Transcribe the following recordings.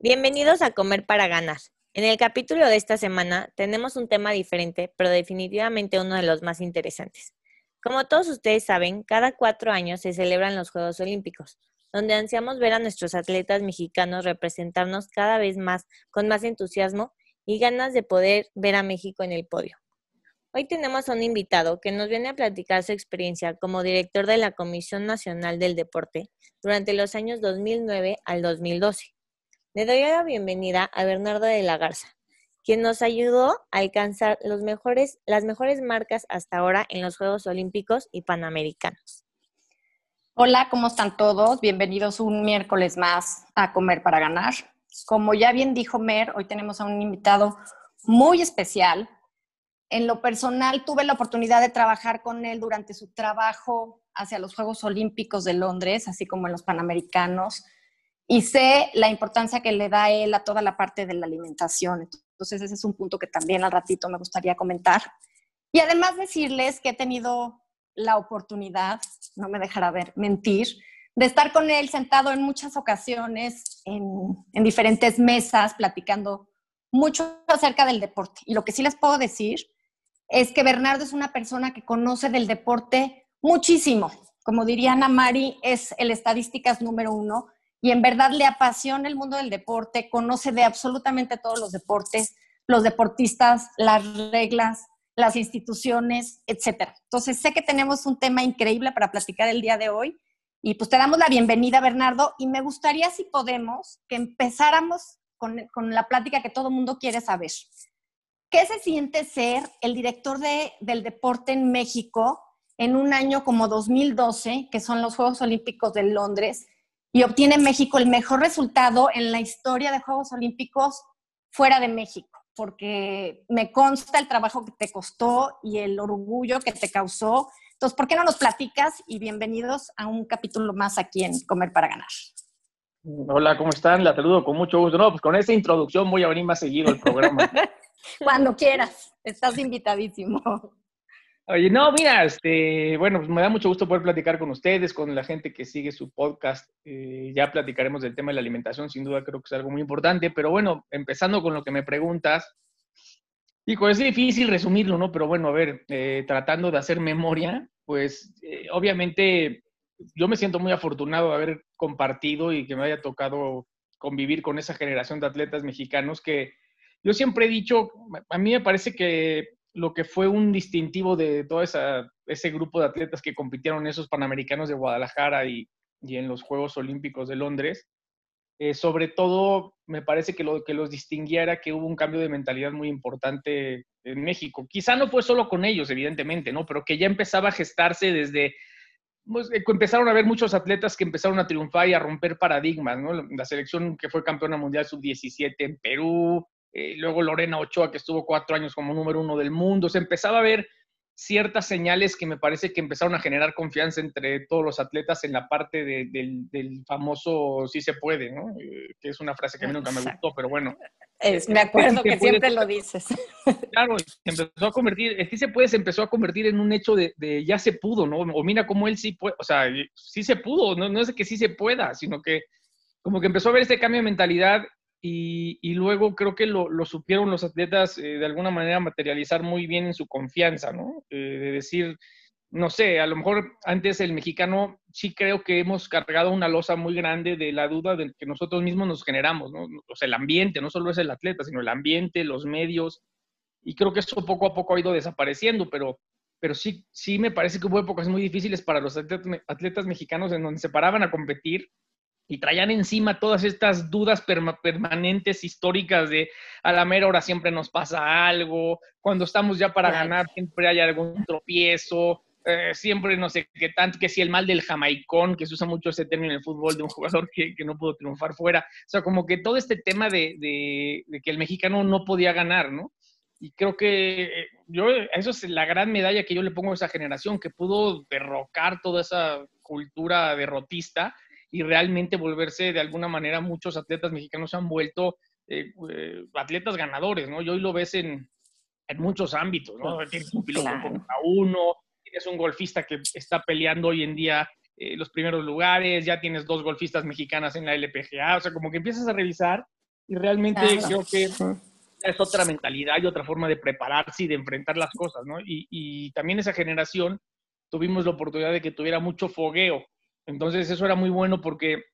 Bienvenidos a Comer para Ganar. En el capítulo de esta semana tenemos un tema diferente, pero definitivamente uno de los más interesantes. Como todos ustedes saben, cada cuatro años se celebran los Juegos Olímpicos, donde ansiamos ver a nuestros atletas mexicanos representarnos cada vez más con más entusiasmo y ganas de poder ver a México en el podio. Hoy tenemos a un invitado que nos viene a platicar su experiencia como director de la Comisión Nacional del Deporte durante los años 2009 al 2012 le doy la bienvenida a Bernardo de la Garza, quien nos ayudó a alcanzar las mejores marcas hasta ahora en los Juegos Olímpicos y Panamericanos. Hola, ¿cómo están todos? Bienvenidos un miércoles más a Comer para Ganar. Como ya bien dijo Mer, hoy tenemos a un invitado muy especial. En lo personal, tuve la oportunidad de trabajar con él durante su trabajo hacia los Juegos Olímpicos de Londres, así como en los Panamericanos y sé la importancia que le da él a toda la parte de la alimentación. Entonces, ese es un punto que también al ratito me gustaría comentar. Y además decirles que he tenido la oportunidad, no me dejará ver, mentir, de estar con él sentado en muchas ocasiones en, en diferentes mesas, platicando mucho acerca del deporte. Y lo que sí les puedo decir es que Bernardo es una persona que conoce del deporte muchísimo. Como diría Ana Mari, es el estadísticas número uno y en verdad le apasiona el mundo del deporte, conoce de absolutamente todos los deportes, los deportistas, las reglas, las instituciones, etcétera. Entonces sé que tenemos un tema increíble para platicar el día de hoy y pues te damos la bienvenida, Bernardo, y me gustaría si podemos que empezáramos con, con la plática que todo mundo quiere saber. ¿Qué se siente ser el director de, del deporte en México en un año como 2012, que son los Juegos Olímpicos de Londres? Y obtiene México el mejor resultado en la historia de Juegos Olímpicos fuera de México, porque me consta el trabajo que te costó y el orgullo que te causó. Entonces, ¿por qué no nos platicas? Y bienvenidos a un capítulo más aquí en Comer para Ganar. Hola, ¿cómo están? La saludo con mucho gusto. No, pues con esta introducción voy a venir más seguido al programa. Cuando quieras, estás invitadísimo. Oye, no, mira, este, bueno, pues me da mucho gusto poder platicar con ustedes, con la gente que sigue su podcast. Eh, ya platicaremos del tema de la alimentación, sin duda creo que es algo muy importante, pero bueno, empezando con lo que me preguntas, dijo, es difícil resumirlo, ¿no? Pero bueno, a ver, eh, tratando de hacer memoria, pues eh, obviamente yo me siento muy afortunado de haber compartido y que me haya tocado convivir con esa generación de atletas mexicanos que yo siempre he dicho, a mí me parece que lo que fue un distintivo de todo ese grupo de atletas que compitieron esos Panamericanos de Guadalajara y, en los Juegos Olímpicos de Londres. Eh, sobre todo, me parece que lo que los distinguía era que hubo un cambio de mentalidad muy importante en México. Quizá no fue solo con ellos, evidentemente, ¿no? Pero que ya empezaba a gestarse desde, pues, eh, empezaron a haber muchos atletas que empezaron a triunfar y a romper paradigmas, ¿no? La selección que fue campeona mundial sub-17 en Perú, eh, luego Lorena Ochoa, que estuvo cuatro años como número uno del mundo. Se empezaba a ver ciertas señales que me parece que empezaron a generar confianza entre todos los atletas en la parte del, famoso sí se puede, ¿no? Eh, que es una frase que a mí nunca me gustó, pero bueno. me acuerdo que siempre lo dices. Claro, se empezó a convertir, el sí se puede se empezó a convertir en un hecho de, ya se pudo, ¿no? O mira cómo él sí puede, o sea, sí se pudo, no, no es de que sí se pueda, sino que como que empezó a ver este cambio de mentalidad y, luego creo que lo, supieron los atletas eh, de alguna manera materializar muy bien en su confianza, ¿no? Eh, de decir, no sé, a lo mejor antes el mexicano sí creo que hemos cargado una losa muy grande de la duda del que nosotros mismos nos generamos, ¿no? O sea, el ambiente, no solo es el atleta, sino el ambiente, los medios, y creo que eso poco a poco ha ido desapareciendo, pero, pero sí, sí me parece que hubo épocas muy difíciles para los atletas, atletas mexicanos en donde se paraban a competir y traían encima todas estas dudas permanentes históricas de a la mera hora siempre nos pasa algo, cuando estamos ya para ganar siempre hay algún tropiezo. eh, siempre no sé qué tanto, que si el mal del jamaicón, que se usa mucho ese término en el fútbol de un jugador que, que no pudo triunfar fuera. O sea, como que todo este tema de, de, de, que el mexicano no podía ganar, ¿no? Y creo que eh, yo, eso es la gran medalla que yo le pongo a esa generación, que pudo derrocar toda esa cultura derrotista y realmente volverse de alguna manera muchos atletas mexicanos se han vuelto eh, eh, atletas ganadores, ¿no? Y hoy lo ves en, en muchos ámbitos, ¿no? Tienes un piloto claro. uno, tienes un golfista que está peleando hoy en día eh, los primeros lugares, ya tienes dos golfistas mexicanas en la LPGA, o sea, como que empiezas a revisar y realmente claro. creo que es otra mentalidad y otra forma de prepararse y de enfrentar las cosas, ¿no? Y, y también esa generación tuvimos la oportunidad de que tuviera mucho fogueo, entonces eso era muy bueno porque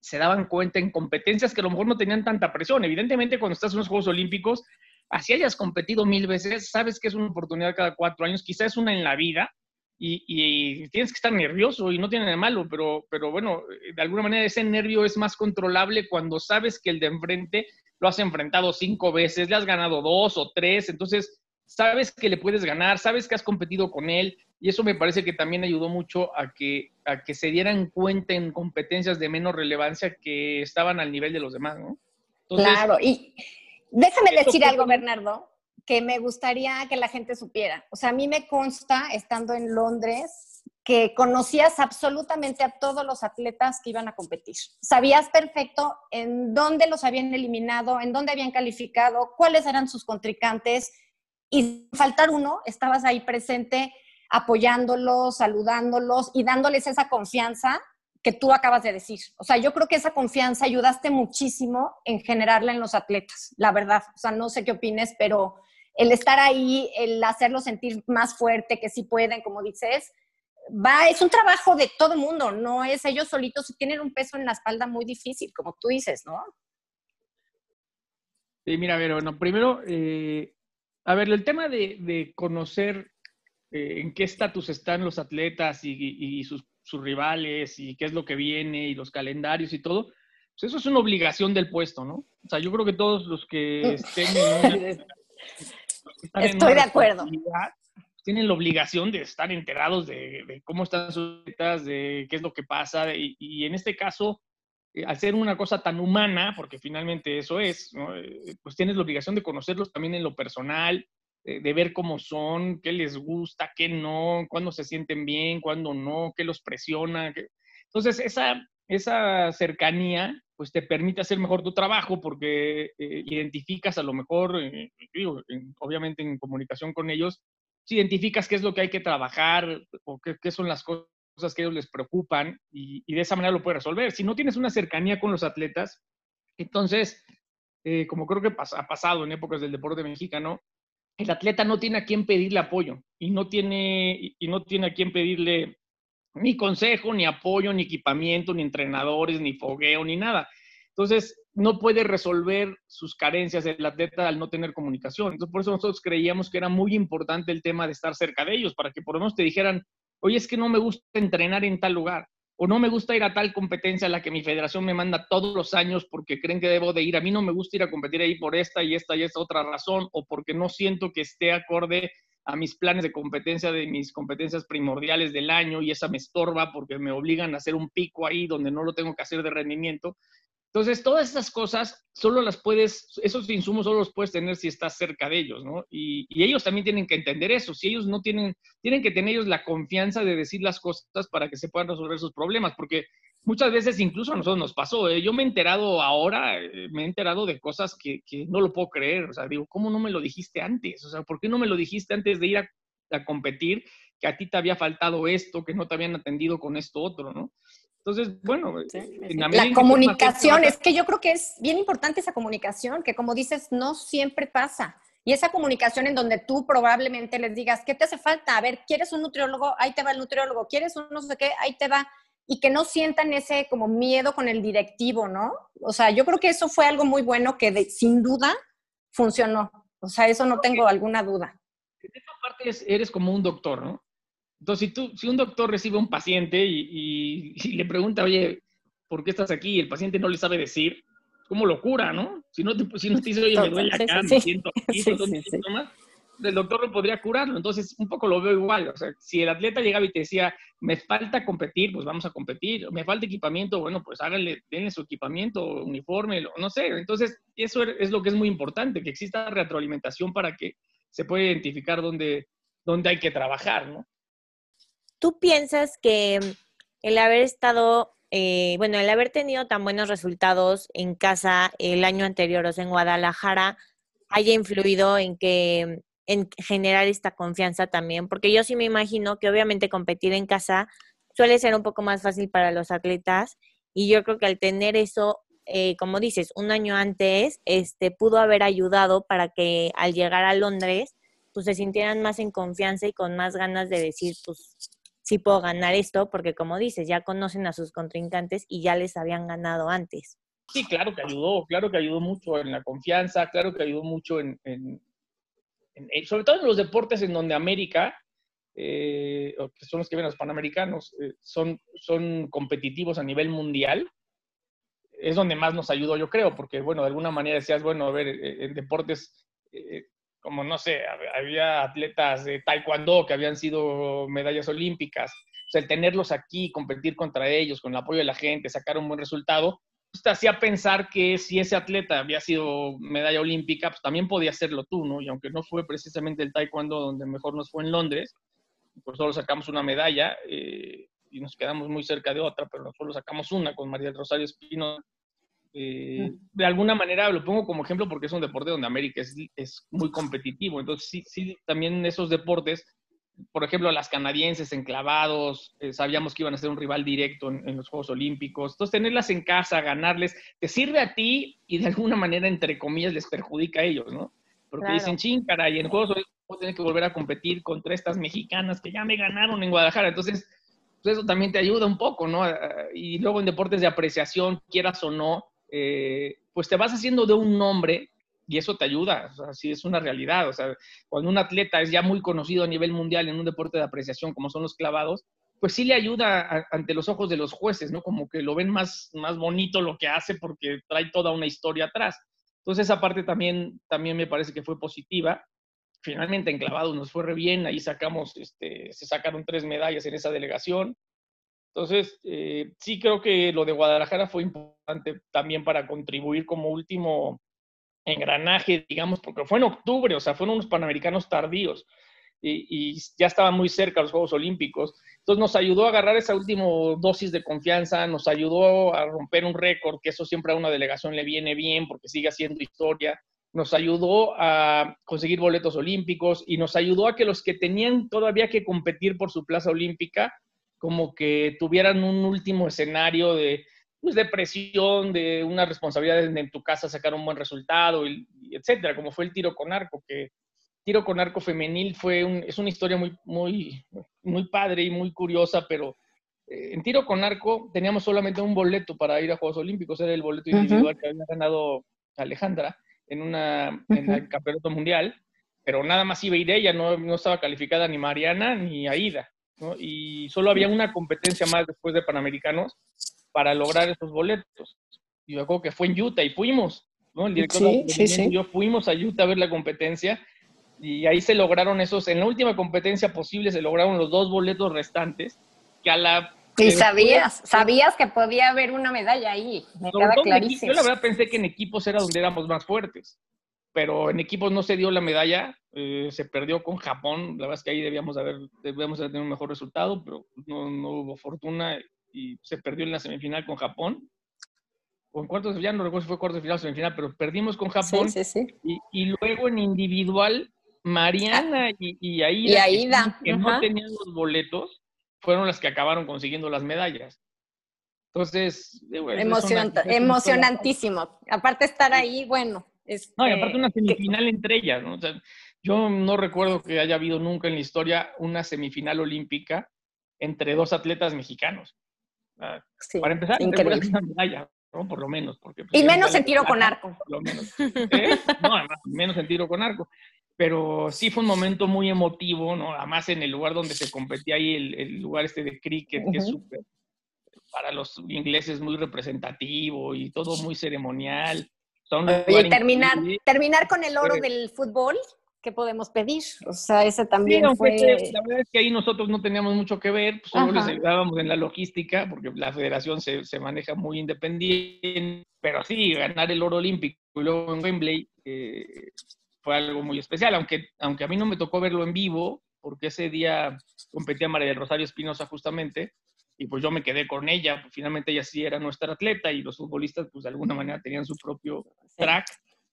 se daban cuenta en competencias que a lo mejor no tenían tanta presión. Evidentemente, cuando estás en los Juegos Olímpicos, así hayas competido mil veces, sabes que es una oportunidad cada cuatro años, quizás es una en la vida, y, tienes que estar nervioso y no tiene nada de malo, pero, pero bueno, de alguna manera ese nervio es más controlable cuando sabes que el de enfrente lo has enfrentado cinco veces, le has ganado dos o tres, entonces sabes que le puedes ganar, sabes que has competido con él, y eso me parece que también ayudó mucho a que, a que se dieran cuenta en competencias de menos relevancia que estaban al nivel de los demás, ¿no? Entonces, claro, y déjame decir algo, Bernardo, que me gustaría que la gente supiera. O sea, a mí me consta, estando en Londres, que conocías absolutamente a todos los atletas que iban a competir. Sabías perfecto en dónde los habían eliminado, en dónde habían calificado, cuáles eran sus contrincantes, y faltar uno, estabas ahí presente apoyándolos, saludándolos y dándoles esa confianza que tú acabas de decir. O sea, yo creo que esa confianza ayudaste muchísimo en generarla en los atletas, la verdad. O sea, no sé qué opines, pero el estar ahí, el hacerlos sentir más fuerte, que sí pueden, como dices, va, es un trabajo de todo mundo, no es ellos solitos, tienen un peso en la espalda muy difícil, como tú dices, ¿no? Sí, mira, ver, bueno, primero, eh, a ver, el tema de, de conocer eh, en qué estatus están los atletas y, y, y sus, sus, rivales y qué es lo que viene y los calendarios y todo, pues eso es una obligación del puesto, ¿no? O sea, yo creo que todos los que estén en una, están Estoy de acuerdo. Tienen la obligación de estar enterados de, de, cómo están sus atletas, de qué es lo que pasa y, y en este caso, eh, al ser una cosa tan humana, porque finalmente eso es, ¿no? eh, pues tienes la obligación de conocerlos también en lo personal, de ver cómo son, qué les gusta, qué no, cuándo se sienten bien, cuándo no, qué los presiona. Entonces, esa, esa cercanía pues te permite hacer mejor tu trabajo porque eh, identificas a lo mejor, eh, digo, en, obviamente en comunicación con ellos, si identificas qué es lo que hay que trabajar o qué, qué son las cosas que a ellos les preocupan y, de esa manera lo puedes resolver. Si no tienes una cercanía con los atletas, entonces, eh, como creo que ha pasado en épocas del deporte mexicano, el atleta no tiene a quién pedirle apoyo y no tiene, y no tiene a quién pedirle ni consejo, ni apoyo, ni equipamiento, ni entrenadores, ni fogueo, ni nada. Entonces, no puede resolver sus carencias el atleta al no tener comunicación. Entonces, por eso nosotros creíamos que era muy importante el tema de estar cerca de ellos, para que por lo menos te dijeran, oye, es que no me gusta entrenar en tal lugar o no me gusta ir a tal competencia a la que mi federación me manda todos los años porque creen que debo de ir. A mí no me gusta ir a competir ahí por esta y esta y esta otra razón o porque no siento que esté acorde a mis planes de competencia, de mis competencias primordiales del año y esa me estorba porque me obligan a hacer un pico ahí donde no lo tengo que hacer de rendimiento. Entonces, todas esas cosas solo las puedes, esos insumos solo los puedes tener si estás cerca de ellos, ¿no? Y, ellos también tienen que entender eso. Si ellos no tienen, tienen que tener ellos la confianza de decir las cosas para que se puedan resolver sus problemas, porque muchas veces incluso a nosotros nos pasó. ¿eh? Yo me he enterado ahora, eh, me he enterado de cosas que, que, no lo puedo creer. O sea, digo, ¿cómo no me lo dijiste antes? O sea, ¿por qué no me lo dijiste antes de ir a, a competir? Que a ti te había faltado esto, que no te habían atendido con esto otro, ¿no? Entonces, bueno, sí, sí. la, la comunicación, es que yo creo que es bien importante esa comunicación, que como dices, no siempre pasa. Y esa comunicación en donde tú probablemente les digas, ¿qué te hace falta? A ver, ¿quieres un nutriólogo? Ahí te va el nutriólogo. ¿Quieres un no sé qué? Ahí te va. Y que no sientan ese como miedo con el directivo, ¿no? O sea, yo creo que eso fue algo muy bueno que de, sin duda funcionó. O sea, eso no tengo alguna duda. En esa parte eres como un doctor, ¿no? Entonces, si, tú, si un doctor recibe a un paciente y, y, y, le pregunta, oye, ¿por qué estás aquí? Y el paciente no le sabe decir, como locura, ¿no? Si no te, si no te dice, oye, me duele acá, sí, me siento aquí, sí, sí, síntomas. el doctor no podría curarlo. Entonces, un poco lo veo igual. O sea, si el atleta llegaba y te decía, me falta competir, pues vamos a competir. Me falta equipamiento, bueno, pues háganle, denle su equipamiento, uniforme, no sé. Entonces, eso es lo que es muy importante, que exista retroalimentación para que se pueda identificar dónde, dónde hay que trabajar, ¿no? ¿Tú piensas que el haber estado eh, bueno, el haber tenido tan buenos resultados en casa el año anterior, o sea, en Guadalajara, haya influido en que en generar esta confianza también, porque yo sí me imagino que obviamente competir en casa suele ser un poco más fácil para los atletas y yo creo que al tener eso, eh, como dices, un año antes, este, pudo haber ayudado para que al llegar a Londres, pues se sintieran más en confianza y con más ganas de decir, pues sí puedo ganar esto, porque como dices, ya conocen a sus contrincantes y ya les habían ganado antes. Sí, claro que ayudó, claro que ayudó mucho en la confianza, claro que ayudó mucho en, sobre todo en los deportes en donde América, eh, que son los que ven los panamericanos, eh, son, son competitivos a nivel mundial, es donde más nos ayudó, yo creo, porque, bueno, de alguna manera decías, bueno, a ver, eh, en deportes como no sé, había atletas de taekwondo que habían sido medallas olímpicas. O sea, el tenerlos aquí, competir contra ellos, con el apoyo de la gente, sacar un buen resultado, pues te hacía pensar que si ese atleta había sido medalla olímpica, pues también podía serlo tú, ¿no? Y aunque no fue precisamente el taekwondo donde mejor nos fue en Londres, pues solo sacamos una medalla eh, y nos quedamos muy cerca de otra, pero solo sacamos una con María del Rosario Espino eh, de alguna manera lo pongo como ejemplo porque es un deporte donde América es, muy competitivo. Entonces, sí, sí, también esos deportes, por ejemplo, las canadienses enclavados, eh, sabíamos que iban a ser un rival directo en, los Juegos Olímpicos. Entonces, tenerlas en casa, ganarles, te sirve a ti y de alguna manera, entre comillas, les perjudica a ellos, ¿no? Porque dicen, ching, y en Juegos Olímpicos tienes que volver a competir contra estas mexicanas que ya me ganaron en Guadalajara. Entonces, pues eso también te ayuda un poco, ¿no? Y luego en deportes de apreciación, quieras o no, eh, pues te vas haciendo de un nombre y eso te ayuda, o es una realidad, o sea, cuando un atleta es ya muy conocido a nivel mundial en un deporte de apreciación como son los clavados, pues sí le ayuda ante los ojos de los jueces, ¿no? Como que lo ven más, más bonito lo que hace porque trae toda una historia atrás. Entonces esa parte también, también me parece que fue positiva. Finalmente en clavados nos fue re bien, ahí sacamos, este, se sacaron tres medallas en esa delegación. Entonces, eh, sí creo que lo de Guadalajara fue importante también para contribuir como último engranaje, digamos, porque fue en octubre, o sea, fueron unos panamericanos tardíos y, ya estaban muy cerca los Juegos Olímpicos. Entonces nos ayudó a agarrar esa última dosis de confianza, nos ayudó a romper un récord, que eso siempre a una delegación le viene bien porque sigue haciendo historia. Nos ayudó a conseguir boletos olímpicos y nos ayudó a que los que tenían todavía que competir por su plaza olímpica como que tuvieran un último escenario de, pues, de presión, de una responsabilidad en tu casa sacar un buen resultado, y, etcétera, como fue el tiro con arco, que tiro con arco femenil fue un, es una historia muy, muy, muy padre y muy curiosa, pero eh, en tiro con arco teníamos solamente un boleto para ir a Juegos Olímpicos, era el boleto individual que había ganado Alejandra en, una, en el Campeonato Mundial, pero nada más iba a ir ella, no, no estaba calificada ni Mariana ni Aida y solo había una competencia más después de Panamericanos para lograr esos boletos. Y yo acuerdo que fue en Utah y fuimos, ¿no? El director sí, yo fuimos a Utah a ver la competencia y ahí se lograron esos, en la última competencia posible se lograron los dos boletos restantes, que a la... Y sabías, sabías que podía haber una medalla ahí, me queda clarísimo. Yo la verdad pensé que en equipos era donde éramos más fuertes pero en equipos no se dio la medalla, eh, se perdió con Japón, la verdad es que ahí debíamos haber, debíamos haber tenido un mejor resultado, pero no, no, hubo fortuna y se perdió en la semifinal con Japón. O en cuartos, ya no recuerdo si fue cuartos de final o semifinal, pero perdimos con Japón. Sí, sí, sí. Y, y, luego en individual, Mariana y, y Aida, que, no tenían los boletos, fueron las que acabaron consiguiendo las medallas. Entonces, emocionantísimo. Aparte estar ahí, bueno, no, y aparte una semifinal entre ellas, ¿no? yo no recuerdo que haya habido nunca en la historia una semifinal olímpica entre dos atletas mexicanos. para empezar, increíble. una medalla, ¿no? Por lo menos. Porque, pues, y menos en tiro con arco. Por lo menos. ¿Eh? No, además, menos en tiro con arco. Pero sí fue un momento muy emotivo, ¿no? Además en el lugar donde se competía ahí, el, lugar este de cricket, que es súper, para los ingleses muy representativo y todo muy ceremonial terminar, terminar con el oro del fútbol, ¿qué podemos pedir? O sea, ese también fue... La verdad es que ahí nosotros no teníamos mucho que ver, pues solo les ayudábamos en la logística, porque la federación se, se, maneja muy independiente, pero sí, ganar el oro olímpico y luego en Wembley eh, fue algo muy especial, aunque, aunque a mí no me tocó verlo en vivo, porque ese día competía María del Rosario Espinosa justamente, y pues yo me quedé con ella, pues finalmente ella sí era nuestra atleta y los futbolistas pues de alguna manera tenían su propio track,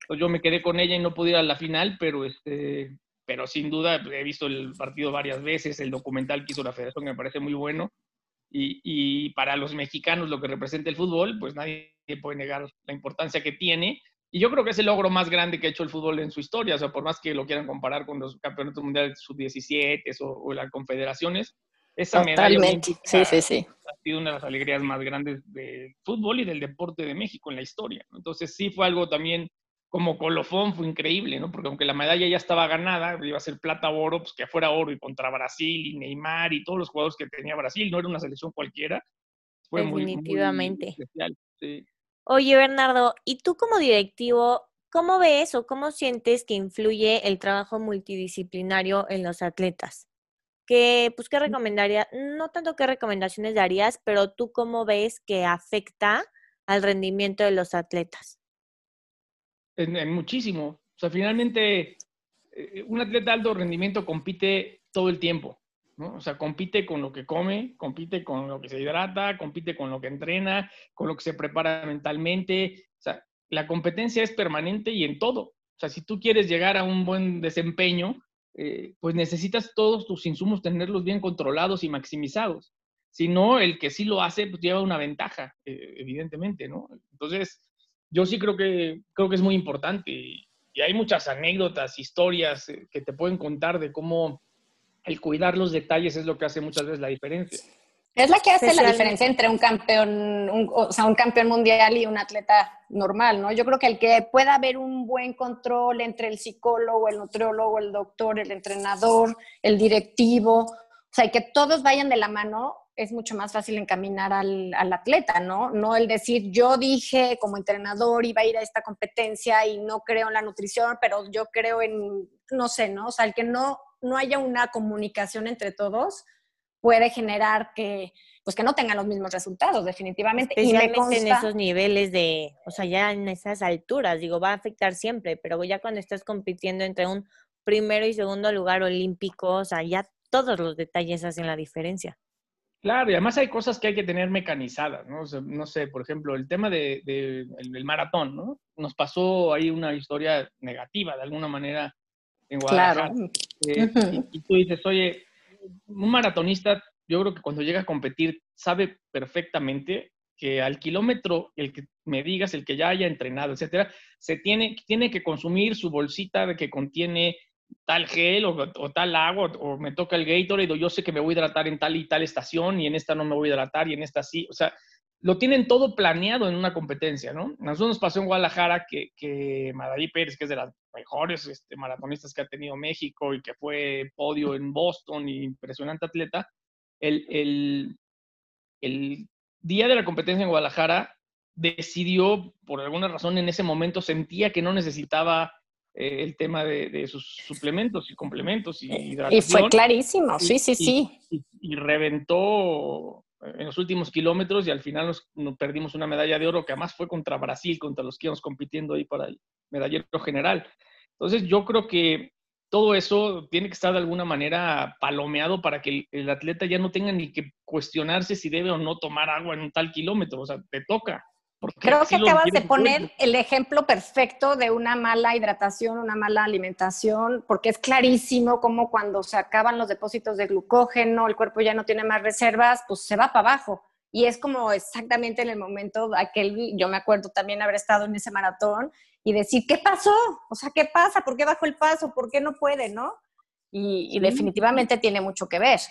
pues yo me quedé con ella y no pude ir a la final, pero este, pero sin duda he visto el partido varias veces, el documental que hizo la federación me parece muy bueno, y, y para los mexicanos lo que representa el fútbol, pues nadie puede negar la importancia que tiene, y yo creo que es el logro más grande que ha hecho el fútbol en su historia, o sea, por más que lo quieran comparar con los campeonatos mundiales sub-17 o, o, las confederaciones, esa Totalmente. medalla sí, sí, sí. ha sido una de las alegrías más grandes del fútbol y del deporte de México en la historia. Entonces sí fue algo también como colofón, fue increíble, ¿no? Porque aunque la medalla ya estaba ganada, iba a ser plata o oro, pues que fuera oro y contra Brasil y Neymar y todos los jugadores que tenía Brasil, no era una selección cualquiera. Fue Definitivamente. Muy, especial. Sí. Oye, Bernardo, ¿y tú como directivo, cómo ves o cómo sientes que influye el trabajo multidisciplinario en los atletas? ¿Qué, pues, ¿Qué recomendaría? No tanto qué recomendaciones darías, pero tú cómo ves que afecta al rendimiento de los atletas? En, muchísimo. O sea, finalmente, eh, un atleta de alto rendimiento compite todo el tiempo. ¿no? O sea, compite con lo que come, compite con lo que se hidrata, compite con lo que entrena, con lo que se prepara mentalmente. O sea, la competencia es permanente y en todo. O sea, si tú quieres llegar a un buen desempeño, eh, pues necesitas todos tus insumos tenerlos bien controlados y maximizados. Si no, el que sí lo hace, pues lleva una ventaja, eh, evidentemente, ¿no? Entonces, yo sí creo que, creo que es muy importante y, hay muchas anécdotas, historias eh, que te pueden contar de cómo el cuidar los detalles es lo que hace muchas veces la diferencia. Es la que hace la diferencia entre un campeón, o sea, un campeón mundial y un atleta normal, ¿no? Yo creo que el que pueda haber un buen control entre el psicólogo, el nutriólogo, el doctor, el entrenador, el directivo, o sea, y que todos vayan de la mano, es mucho más fácil encaminar al, al, atleta, ¿no? No el decir, yo dije como entrenador iba a ir a esta competencia y no creo en la nutrición, pero yo creo en, no sé, ¿no? O sea, el que no no haya una comunicación entre todos, puede generar que pues que no tengan los mismos resultados, definitivamente. Especialmente en esos niveles de, o sea, ya en esas alturas, digo, va a afectar siempre, pero ya cuando estás compitiendo entre un primero y segundo lugar olímpico, o sea, ya todos los detalles hacen la diferencia. Claro, y además hay cosas que hay que tener mecanizadas, ¿no? no sé, por ejemplo, el tema del de, el maratón, ¿no? Nos pasó ahí una historia negativa, de alguna manera, en Guadalajara. Eh, y, tú dices, oye, un maratonista, yo creo que cuando llega a competir, sabe perfectamente que al kilómetro, el que me digas, el que ya haya entrenado, etcétera, se tiene, tiene que consumir su bolsita de que contiene tal gel o, tal agua, o, me toca el Gatorade, o yo sé que me voy a hidratar en tal y tal estación, y en esta no me voy a hidratar, y en esta sí. O sea, lo tienen todo planeado en una competencia, ¿no? A nosotros nos pasó en Guadalajara que, que Pérez, que es de las mejores este, maratonistas que ha tenido México y que fue podio en Boston, y impresionante atleta, el, el, el día de la competencia en Guadalajara decidió, por alguna razón en ese momento sentía que no necesitaba eh, el tema de, sus suplementos y complementos y. Y fue clarísimo, sí, sí, sí. y, reventó en los últimos kilómetros y al final nos, perdimos una medalla de oro que además fue contra Brasil, contra los que íbamos compitiendo ahí para el medallero general. Entonces yo creo que todo eso tiene que estar de alguna manera palomeado para que el, atleta ya no tenga ni que cuestionarse si debe o no tomar agua en un tal kilómetro, o sea, te toca. Creo que acabas de poner el ejemplo perfecto de una mala hidratación, una mala alimentación, porque es clarísimo como cuando se acaban los depósitos de glucógeno, el cuerpo ya no tiene más reservas, pues se va para abajo. Y es como exactamente en el momento aquel, yo me acuerdo también haber estado en ese maratón y decir, ¿qué pasó? O sea, ¿qué pasa? ¿Por qué bajó el paso? ¿Por qué no puede? ¿No? Y, definitivamente tiene mucho que ver.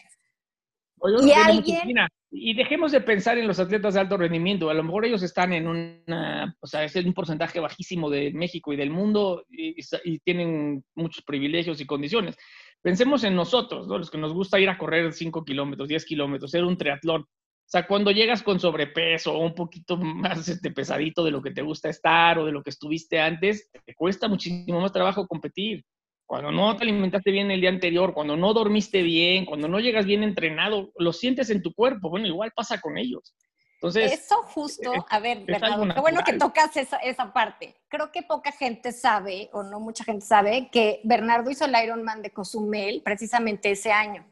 y alguien y dejemos de pensar en los atletas de alto rendimiento. A lo mejor ellos están en una, o sea, es un porcentaje bajísimo de México y del mundo y, tienen muchos privilegios y condiciones. Pensemos en nosotros, los que nos gusta ir a correr 5 kilómetros, 10 kilómetros, ser un triatlón. O sea, cuando llegas con sobrepeso o un poquito más este, pesadito de lo que te gusta estar o de lo que estuviste antes, te cuesta muchísimo más trabajo competir. Cuando no te alimentaste bien el día anterior, cuando no dormiste bien, cuando no llegas bien entrenado, lo sientes en tu cuerpo. Bueno, igual pasa con ellos. Entonces, Eso justo, a ver, Bernardo, qué bueno que tocas esa, esa, parte. Creo que poca gente sabe, o no mucha gente sabe, que Bernardo hizo el Ironman de Cozumel precisamente ese año.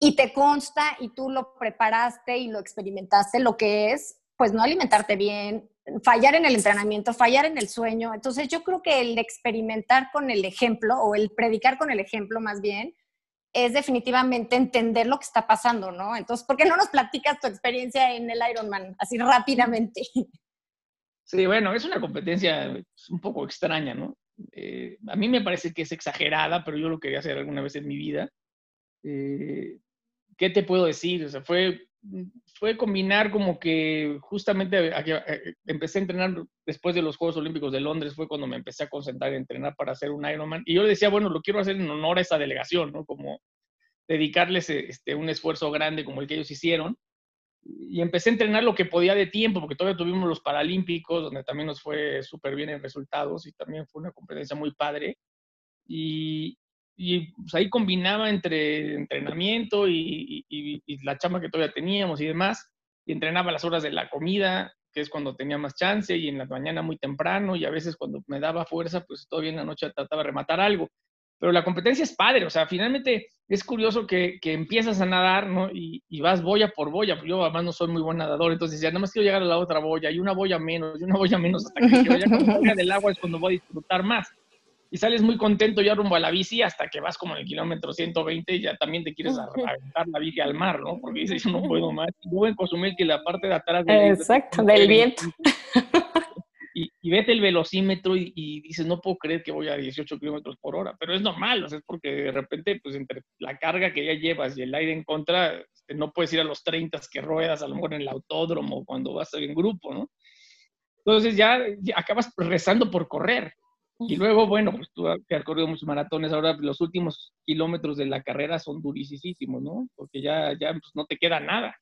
Y te consta y tú lo preparaste y lo experimentaste, lo que es, pues no alimentarte bien, fallar en el entrenamiento, fallar en el sueño. Entonces yo creo que el experimentar con el ejemplo o el predicar con el ejemplo más bien es definitivamente entender lo que está pasando, ¿no? Entonces, ¿por qué no nos platicas tu experiencia en el Ironman así rápidamente? Sí, bueno, es una competencia un poco extraña, ¿no? Eh, a mí me parece que es exagerada, pero yo lo quería hacer alguna vez en mi vida. Eh, ¿Qué te puedo decir? O sea, fue fue combinar como que justamente empecé a entrenar después de los Juegos Olímpicos de Londres, fue cuando me empecé a concentrar en entrenar para hacer un Ironman. Y yo le decía, bueno, lo quiero hacer en honor a esa delegación, ¿no? Como dedicarles este, un esfuerzo grande como el que ellos hicieron. Y empecé a entrenar lo que podía de tiempo, porque todavía tuvimos los Paralímpicos, donde también nos fue súper bien en resultados y también fue una competencia muy padre. Y, y pues ahí combinaba entre entrenamiento y, la chamba que todavía teníamos y demás, y entrenaba las horas de la comida, que es cuando tenía más chance, y en la mañana muy temprano, y a veces cuando me daba fuerza, pues todavía en la noche trataba de rematar algo. Pero la competencia es padre, o sea, finalmente es curioso que, que empiezas a nadar, ¿no? Y, vas boya por boya, yo además no soy muy buen nadador, entonces ya nada más quiero llegar a la otra boya, y una boya menos, y una boya menos, hasta que vaya con la del agua es cuando voy a disfrutar más y sales muy contento ya rumbo a la bici hasta que vas como en el kilómetro 120 y ya también te quieres aventar la bici al mar, ¿no? Porque dices, yo no puedo más. Y luego en Cozumel que la parte de atrás del Exacto, del viento. Y, y, vete el velocímetro y, dices, no puedo creer que voy a 18 kilómetros por hora, pero es normal, o sea, es porque de repente, pues entre la carga que ya llevas y el aire en contra, este, no puedes ir a los 30 que ruedas, a lo mejor en el autódromo, cuando vas en grupo, ¿no? Entonces ya, ya acabas rezando por correr. Y luego, bueno, pues tú has corrido muchos maratones, ahora los últimos kilómetros de la carrera son durísimos, ¿no? Porque ya, ya pues, no te queda nada.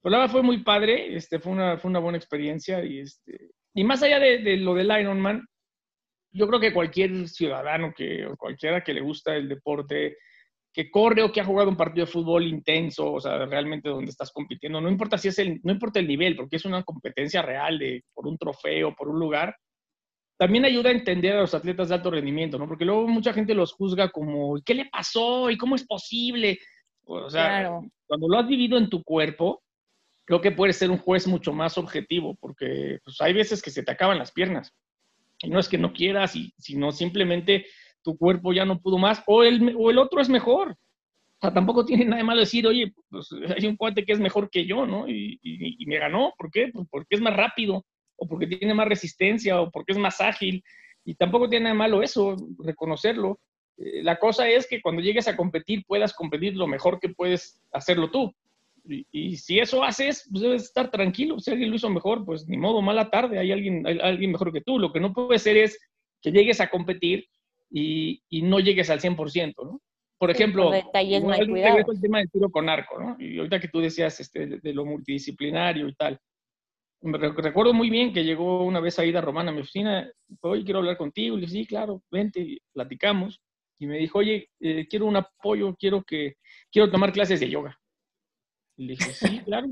Pero la verdad fue muy padre, este, fue, una, fue una buena experiencia y, este, y más allá de, de lo del Ironman, yo creo que cualquier ciudadano que, o cualquiera que le gusta el deporte, que corre o que ha jugado un partido de fútbol intenso, o sea, realmente donde estás compitiendo, no importa si es el, no importa el nivel, porque es una competencia real de, por un trofeo, por un lugar, también ayuda a entender a los atletas de alto rendimiento, ¿no? Porque luego mucha gente los juzga como, ¿qué le pasó? ¿Y cómo es posible? O sea, cuando lo has vivido en tu cuerpo, creo que puedes ser un juez mucho más objetivo, porque pues, hay veces que se te acaban las piernas. Y no es que no quieras, sino simplemente tu cuerpo ya no pudo más, o el, o el otro es mejor. O sea, tampoco tiene nada de malo decir, oye, pues hay un cuate que es mejor que yo, ¿no? Y, y me ganó, ¿por qué? Pues porque es más rápido o porque tiene más resistencia, o porque es más ágil. Y tampoco tiene nada de malo eso, reconocerlo. Eh, la cosa es que cuando llegues a competir puedas competir lo mejor que puedes hacerlo tú. Y, si eso haces, pues debes estar tranquilo. Si alguien lo hizo mejor, pues ni modo, mala tarde, hay alguien, hay alguien mejor que tú. Lo que no puede ser es que llegues a competir y, y no llegues al 100%, ¿no? Por ejemplo, detalles el tema del tiro con arco, ¿no? Y ahorita que tú decías este, de, lo multidisciplinario y tal, recuerdo muy bien que llegó una vez Aida Romana a mi oficina, hoy quiero hablar contigo, le dije, sí, claro, vente, platicamos, y me dijo, oye, eh, quiero un apoyo, quiero que, quiero tomar clases de yoga. Y le dije, sí, claro.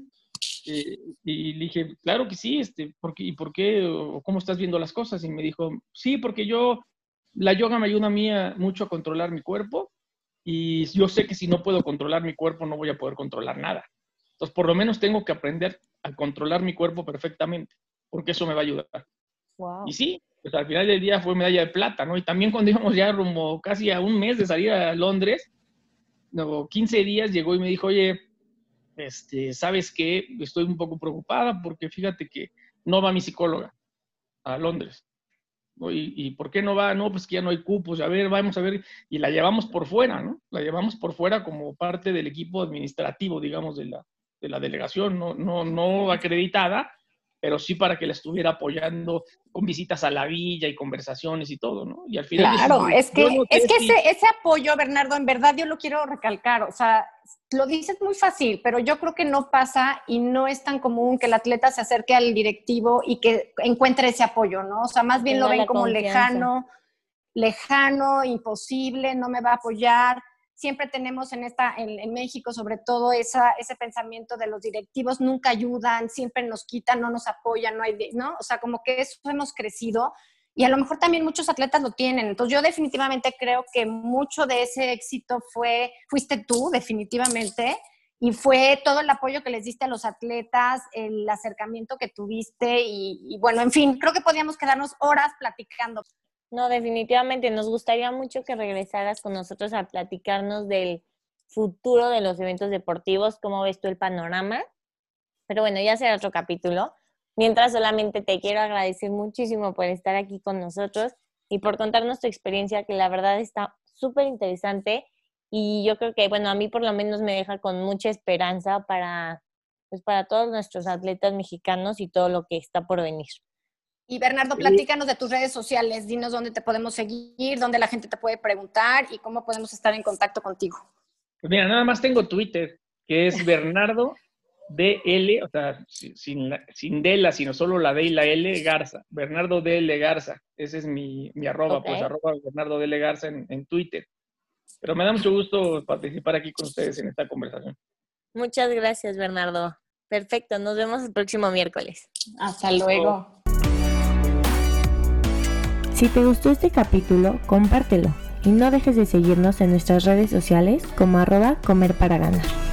Eh, y le dije, claro que sí, este, ¿por qué, ¿y por qué, o cómo estás viendo las cosas? Y me dijo, sí, porque yo, la yoga me ayuda a mí mucho a controlar mi cuerpo, y yo sé que si no puedo controlar mi cuerpo, no voy a poder controlar nada. Entonces, por lo menos tengo que aprender a controlar mi cuerpo perfectamente, porque eso me va a ayudar. Y sí, pues al final del día fue medalla de plata, ¿no? Y también cuando íbamos ya rumbo casi a un mes de salir a Londres, no, 15 días llegó y me dijo, oye, este, ¿sabes qué? Estoy un poco preocupada porque fíjate que no va mi psicóloga a Londres. ¿Y, ¿Y, por qué no va? No, pues que ya no hay cupos. A ver, vamos a ver. Y la llevamos por fuera, ¿no? La llevamos por fuera como parte del equipo administrativo, digamos, de la, de la delegación, no, no, no acreditada, pero sí para que la estuviera apoyando con visitas a la villa y conversaciones y todo, ¿no? Y al final... Claro, es que, es que ese, ese apoyo, Bernardo, en verdad yo lo quiero recalcar, o sea, lo dices muy fácil, pero yo creo que no pasa y no es tan común que el atleta se acerque al directivo y que encuentre ese apoyo, ¿no? O sea, más bien lo ven como lejano lejano, imposible, no me va a apoyar. Siempre tenemos en, esta, en, México, sobre todo, esa, ese pensamiento de los directivos nunca ayudan, siempre nos quitan, no nos apoyan, no hay, ¿no? O sea, como que eso hemos crecido y a lo mejor también muchos atletas lo tienen. Entonces yo definitivamente creo que mucho de ese éxito fue, fuiste tú, definitivamente, y fue todo el apoyo que les diste a los atletas, el acercamiento que tuviste y, bueno, en fin, creo que podíamos quedarnos horas platicando. No, definitivamente, nos gustaría mucho que regresaras con nosotros a platicarnos del futuro de los eventos deportivos, cómo ves tú el panorama. Pero bueno, ya será otro capítulo. Mientras solamente te quiero agradecer muchísimo por estar aquí con nosotros y por contarnos tu experiencia, que la verdad está súper interesante y yo creo que, bueno, a mí por lo menos me deja con mucha esperanza para, pues para todos nuestros atletas mexicanos y todo lo que está por venir. Y Bernardo, platícanos de tus redes sociales, dinos dónde te podemos seguir, dónde la gente te puede preguntar y cómo podemos estar en contacto contigo. Pues mira, nada más tengo Twitter, que es Bernardo DL, o sea, sin, sin D la, sino solo la D y la L, Garza. Bernardo DL Garza. Ese es mi, mi arroba, pues arroba Bernardo DL Garza en, en Twitter. Pero me da mucho gusto participar aquí con ustedes en esta conversación. Muchas gracias, Bernardo. Perfecto, nos vemos el próximo miércoles. Hasta luego. Si te gustó este capítulo, compártelo y no dejes de seguirnos en nuestras redes sociales como arroba comer para ganar.